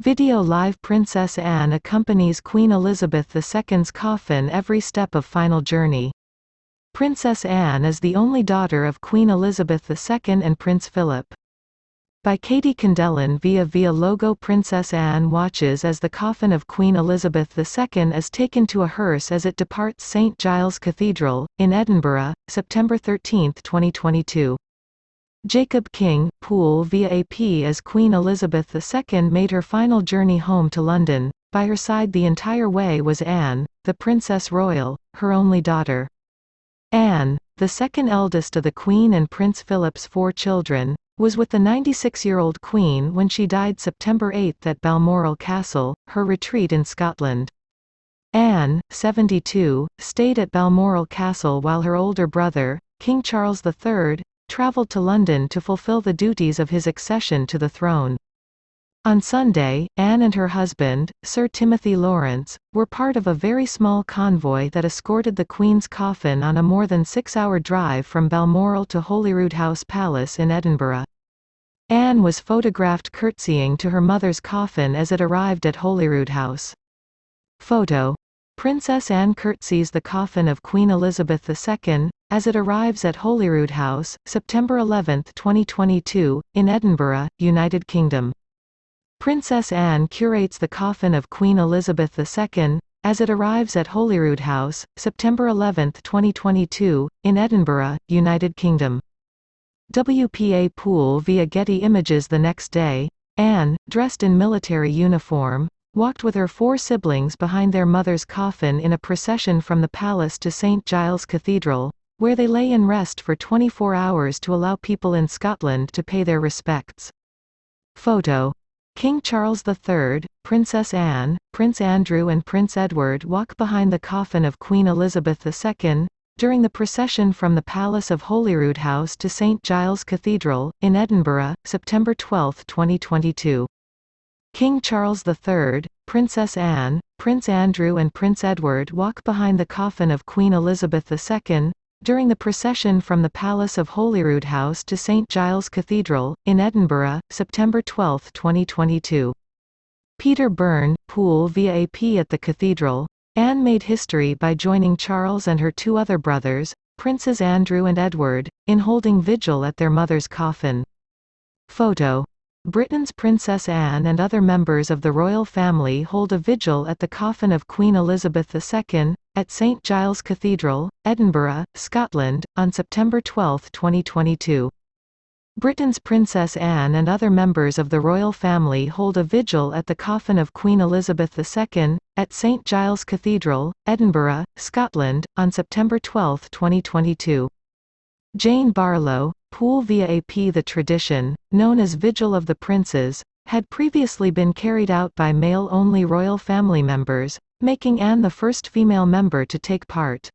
Video Live Princess Anne accompanies Queen Elizabeth II's coffin every step of final journey. Princess Anne is the only daughter of Queen Elizabeth II and Prince Philip. By Katie Kindelan via via logo Princess Anne watches as the coffin of Queen Elizabeth II is taken to a hearse as it departs St Giles Cathedral, in Edinburgh, September 13, 2022. Jacob King, Pool via AP as Queen Elizabeth II made her final journey home to London. By her side the entire way was Anne, the Princess Royal, her only daughter. Anne, the second eldest of the Queen and Prince Philip's four children, was with the 96-year-old Queen when she died September 8 at Balmoral Castle, her retreat in Scotland. Anne, 72, stayed at Balmoral Castle while her older brother, King Charles III, travelled to London to fulfill the duties of his accession to the throne. On Sunday, Anne and her husband, Sir Timothy Laurence, were part of a very small convoy that escorted the Queen's coffin on a more than six-hour drive from Balmoral to Holyrood House Palace in Edinburgh. Anne was photographed curtsying to her mother's coffin as it arrived at Holyrood House. Photo. Princess Anne curtsies the coffin of Queen Elizabeth II, as it arrives at Holyrood House, September 11, 2022, in Edinburgh, United Kingdom. Princess Anne curates the coffin of Queen Elizabeth II, as it arrives at Holyrood House, September 11, 2022, in Edinburgh, United Kingdom. WPA Pool via Getty Images The next day, Anne, dressed in military uniform, walked with her four siblings behind their mother's coffin in a procession from the palace to St Giles Cathedral, where they lay in rest for 24 hours to allow people in Scotland to pay their respects. Photo. King Charles III, Princess Anne, Prince Andrew and Prince Edward walk behind the coffin of Queen Elizabeth II, during the procession from the Palace of Holyrood House to St Giles Cathedral, in Edinburgh, September 12, 2022. King Charles III, Princess Anne, Prince Andrew and Prince Edward walk behind the coffin of Queen Elizabeth II, during the procession from the Palace of Holyrood House to St Giles Cathedral, in Edinburgh, September 12, 2022. Peter Byrne, Pool via AP at the Cathedral. Anne made history by joining Charles and her two other brothers, Princes Andrew and Edward, in holding vigil at their mother's coffin. Photo. Britain's Princess Anne and other members of the royal family hold a vigil at the coffin of Queen Elizabeth II, at St Giles Cathedral, Edinburgh, Scotland, on September 12, 2022. Britain's Princess Anne and other members of the royal family hold a vigil at the coffin of Queen Elizabeth II, at St Giles Cathedral, Edinburgh, Scotland, on September 12, 2022. Jane Barlow, Pool via AP The tradition, known as Vigil of the Princes, had previously been carried out by male-only royal family members, making Anne the first female member to take part.